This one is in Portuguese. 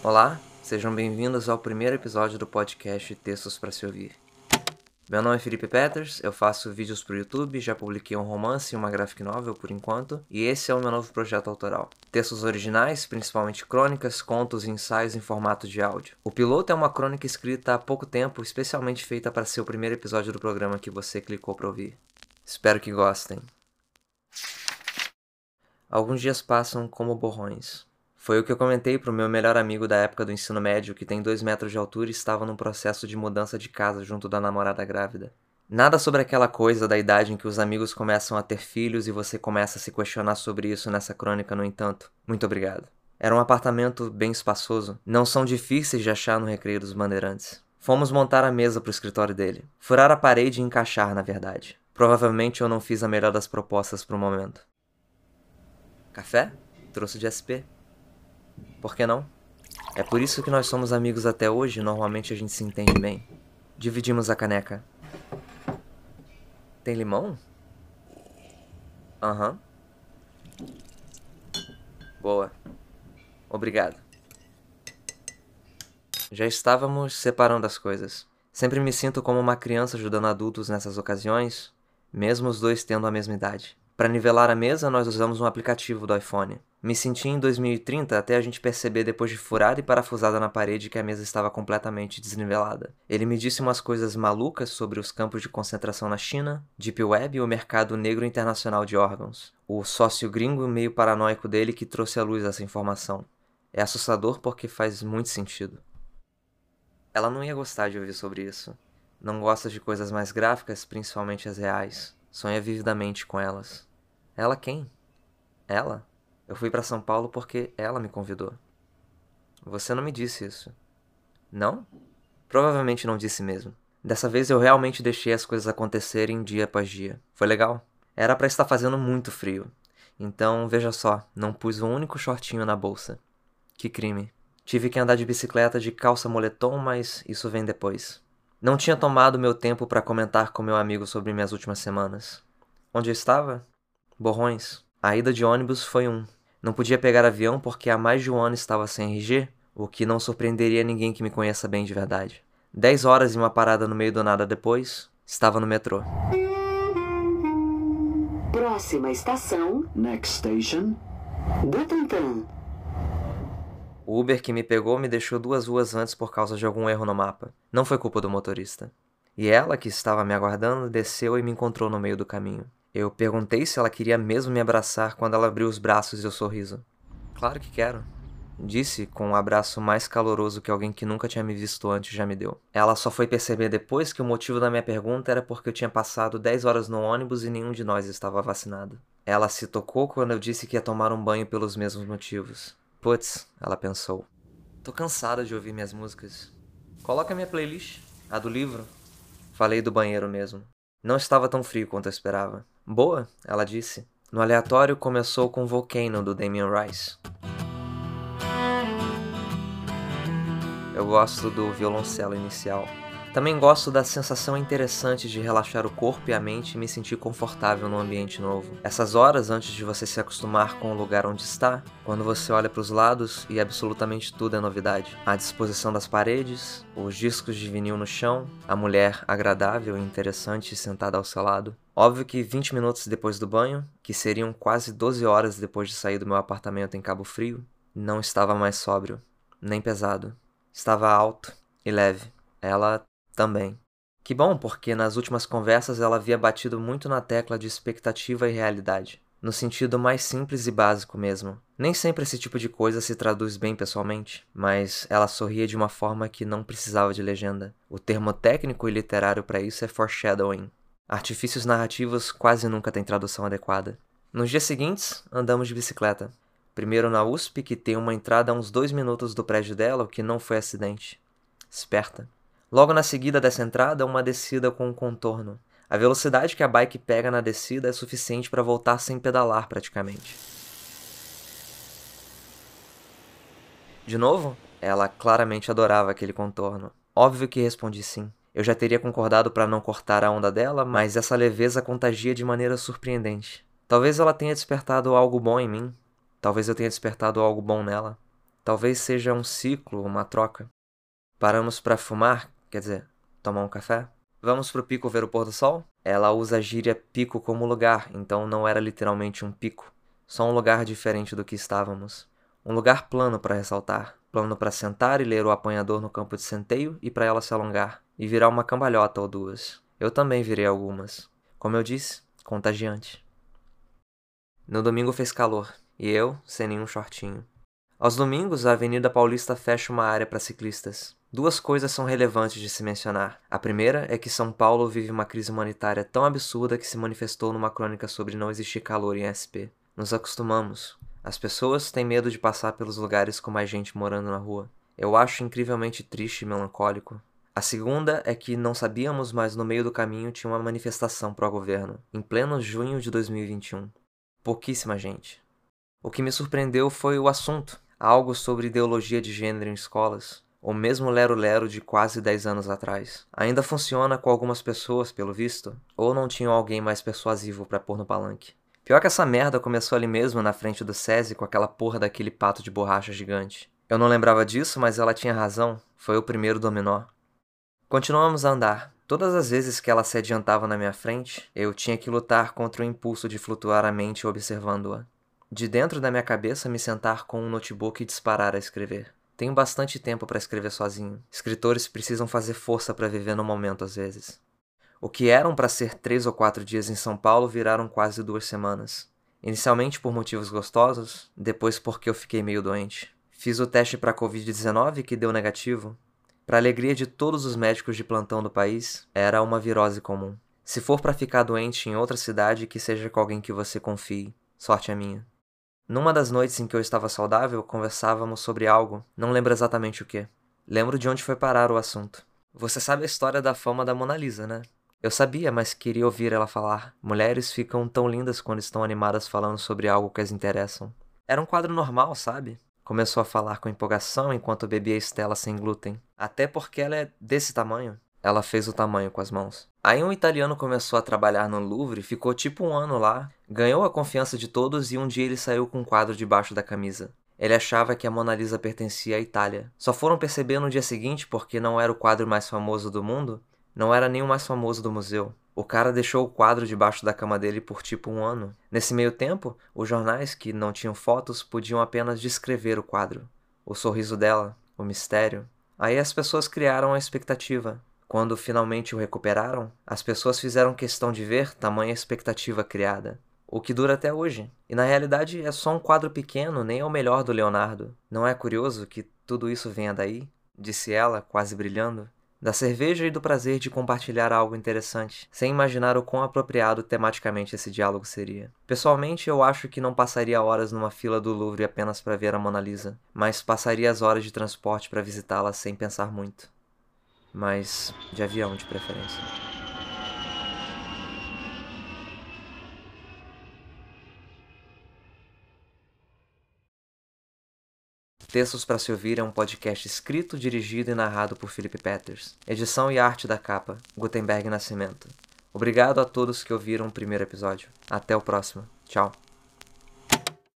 Olá, sejam bem-vindos ao primeiro episódio do podcast Textos para se ouvir. Meu nome é Felipe Peters, eu faço vídeos para o YouTube, já publiquei um romance e uma graphic novel por enquanto, e esse é o meu novo projeto autoral. Textos originais, principalmente crônicas, contos e ensaios em formato de áudio. O piloto é uma crônica escrita há pouco tempo, especialmente feita para ser o primeiro episódio do programa que você clicou para ouvir. Espero que gostem. Alguns dias passam como borrões. Foi o que eu comentei pro meu melhor amigo da época do ensino médio, que tem dois metros de altura e estava num processo de mudança de casa junto da namorada grávida. Nada sobre aquela coisa da idade em que os amigos começam a ter filhos e você começa a se questionar sobre isso nessa crônica, no entanto. Muito obrigado. Era um apartamento bem espaçoso. Não são difíceis de achar no Recreio dos Bandeirantes. Fomos montar a mesa pro escritório dele. Furar a parede e encaixar, na verdade. Provavelmente eu não fiz a melhor das propostas pro momento. Café? Trouxe de SP. Por que não? É por isso que nós somos amigos até hoje normalmente a gente se entende bem. Dividimos a caneca. Tem limão? Aham. Boa. Obrigado. Já estávamos separando as coisas. Sempre me sinto como uma criança ajudando adultos nessas ocasiões, mesmo os dois tendo a mesma idade. Para nivelar a mesa, nós usamos um aplicativo do iPhone. Me senti em 2030 até a gente perceber depois de furada e parafusada na parede que a mesa estava completamente desnivelada. Ele me disse umas coisas malucas sobre os campos de concentração na China, Deep Web e o mercado negro internacional de órgãos. O sócio gringo meio paranoico dele que trouxe à luz essa informação. É assustador porque faz muito sentido. Ela não ia gostar de ouvir sobre isso. Não gosta de coisas mais gráficas, principalmente as reais. Sonha vividamente com elas. Ela quem? Ela? Eu fui para São Paulo porque ela me convidou. Você não me disse isso. Não? Provavelmente não disse mesmo. Dessa vez eu realmente deixei as coisas acontecerem dia após dia. Foi legal. Era para estar fazendo muito frio. Então, veja só, não pus um único shortinho na bolsa. Que crime. Tive que andar de bicicleta de calça moletom, mas isso vem depois. Não tinha tomado meu tempo para comentar com meu amigo sobre minhas últimas semanas. Onde eu estava? Borrões. A ida de ônibus foi um. Não podia pegar avião porque há mais de um ano estava sem RG, o que não surpreenderia ninguém que me conheça bem de verdade. Dez horas e uma parada no meio do nada depois, estava no metrô. Próxima estação. Next station. Butantã. O Uber que me pegou me deixou duas ruas antes por causa de algum erro no mapa. Não foi culpa do motorista. E ela, que estava me aguardando, desceu e me encontrou no meio do caminho. Eu perguntei se ela queria mesmo me abraçar quando ela abriu os braços e o sorriso. Claro que quero. Disse com um abraço mais caloroso que alguém que nunca tinha me visto antes já me deu. Ela só foi perceber depois que o motivo da minha pergunta era porque eu tinha passado 10 horas no ônibus e nenhum de nós estava vacinado. Ela se tocou quando eu disse que ia tomar um banho pelos mesmos motivos. Putz, ela pensou. Tô cansada de ouvir minhas músicas. Coloca minha playlist, a do livro. Falei do banheiro mesmo. Não estava tão frio quanto eu esperava. Boa, ela disse. No aleatório começou com Volcano do Damien Rice. Eu gosto do violoncelo inicial. Também gosto da sensação interessante de relaxar o corpo e a mente e me sentir confortável num ambiente novo. Essas horas antes de você se acostumar com o lugar onde está, quando você olha para os lados e absolutamente tudo é novidade. A disposição das paredes, os discos de vinil no chão, a mulher agradável e interessante sentada ao seu lado. Óbvio que 20 minutos depois do banho, que seriam quase 12 horas depois de sair do meu apartamento em Cabo Frio, não estava mais sóbrio, nem pesado. Estava alto e leve. Ela também. Que bom, porque nas últimas conversas ela havia batido muito na tecla de expectativa e realidade. No sentido mais simples e básico mesmo. Nem sempre esse tipo de coisa se traduz bem pessoalmente, mas ela sorria de uma forma que não precisava de legenda. O termo técnico e literário para isso é foreshadowing. Artifícios narrativos quase nunca têm tradução adequada. Nos dias seguintes, andamos de bicicleta. Primeiro na USP, que tem uma entrada a uns dois minutos do prédio dela, o que não foi acidente. Esperta. Logo na seguida dessa entrada, uma descida com um contorno. A velocidade que a bike pega na descida é suficiente para voltar sem pedalar praticamente. De novo? Ela claramente adorava aquele contorno. Óbvio que respondi sim. Eu já teria concordado para não cortar a onda dela, mas essa leveza contagia de maneira surpreendente. Talvez ela tenha despertado algo bom em mim. Talvez eu tenha despertado algo bom nela. Talvez seja um ciclo, uma troca. Paramos para fumar, quer dizer, tomar um café? Vamos pro pico ver o pôr do sol? Ela usa a gíria pico como lugar, então não era literalmente um pico, só um lugar diferente do que estávamos. Um lugar plano para ressaltar, plano para sentar e ler o apanhador no campo de centeio e para ela se alongar e virar uma cambalhota ou duas. Eu também virei algumas. Como eu disse, contagiante. No domingo fez calor, e eu sem nenhum shortinho. Aos domingos, a Avenida Paulista fecha uma área para ciclistas. Duas coisas são relevantes de se mencionar. A primeira é que São Paulo vive uma crise humanitária tão absurda que se manifestou numa crônica sobre não existir calor em SP. Nos acostumamos. As pessoas têm medo de passar pelos lugares com mais gente morando na rua. Eu acho incrivelmente triste e melancólico. A segunda é que não sabíamos, mas no meio do caminho tinha uma manifestação pró-governo, em pleno junho de 2021. Pouquíssima gente. O que me surpreendeu foi o assunto algo sobre ideologia de gênero em escolas, ou mesmo lero-lero de quase 10 anos atrás. Ainda funciona com algumas pessoas, pelo visto, ou não tinham alguém mais persuasivo para pôr no palanque. Pior que essa merda começou ali mesmo na frente do SESI com aquela porra daquele pato de borracha gigante. Eu não lembrava disso, mas ela tinha razão, foi o primeiro dominó. Continuamos a andar. Todas as vezes que ela se adiantava na minha frente, eu tinha que lutar contra o impulso de flutuar a mente observando-a de dentro da minha cabeça me sentar com um notebook e disparar a escrever. Tenho bastante tempo para escrever sozinho. Escritores precisam fazer força para viver no momento às vezes. O que eram para ser três ou quatro dias em São Paulo viraram quase duas semanas. Inicialmente por motivos gostosos, depois porque eu fiquei meio doente. Fiz o teste para Covid-19 que deu negativo. Para alegria de todos os médicos de plantão do país, era uma virose comum. Se for para ficar doente em outra cidade, que seja com alguém que você confie. Sorte é minha. Numa das noites em que eu estava saudável, conversávamos sobre algo, não lembro exatamente o que. Lembro de onde foi parar o assunto. Você sabe a história da fama da Mona Lisa, né? Eu sabia, mas queria ouvir ela falar. Mulheres ficam tão lindas quando estão animadas falando sobre algo que as interessam. Era um quadro normal, sabe? Começou a falar com empolgação enquanto bebia Estela sem glúten. Até porque ela é desse tamanho. Ela fez o tamanho com as mãos. Aí um italiano começou a trabalhar no Louvre, ficou tipo um ano lá, ganhou a confiança de todos e um dia ele saiu com um quadro debaixo da camisa. Ele achava que a Mona Lisa pertencia à Itália. Só foram perceber no dia seguinte porque não era o quadro mais famoso do mundo, não era nem o mais famoso do museu. O cara deixou o quadro debaixo da cama dele por tipo um ano. Nesse meio tempo, os jornais que não tinham fotos podiam apenas descrever o quadro. O sorriso dela, o mistério. Aí as pessoas criaram a expectativa. Quando finalmente o recuperaram, as pessoas fizeram questão de ver tamanha expectativa criada. O que dura até hoje. E na realidade é só um quadro pequeno, nem é o melhor do Leonardo. Não é curioso que tudo isso venha daí? Disse ela, quase brilhando. Da cerveja e do prazer de compartilhar algo interessante, sem imaginar o quão apropriado tematicamente esse diálogo seria. Pessoalmente, eu acho que não passaria horas numa fila do Louvre apenas para ver a Mona Lisa, mas passaria as horas de transporte para visitá-la sem pensar muito mas de avião de preferência. Textos para se ouvir é um podcast escrito, dirigido e narrado por Felipe Peters. Edição e arte da capa, Gutenberg Nascimento. Obrigado a todos que ouviram o primeiro episódio. Até o próximo. Tchau.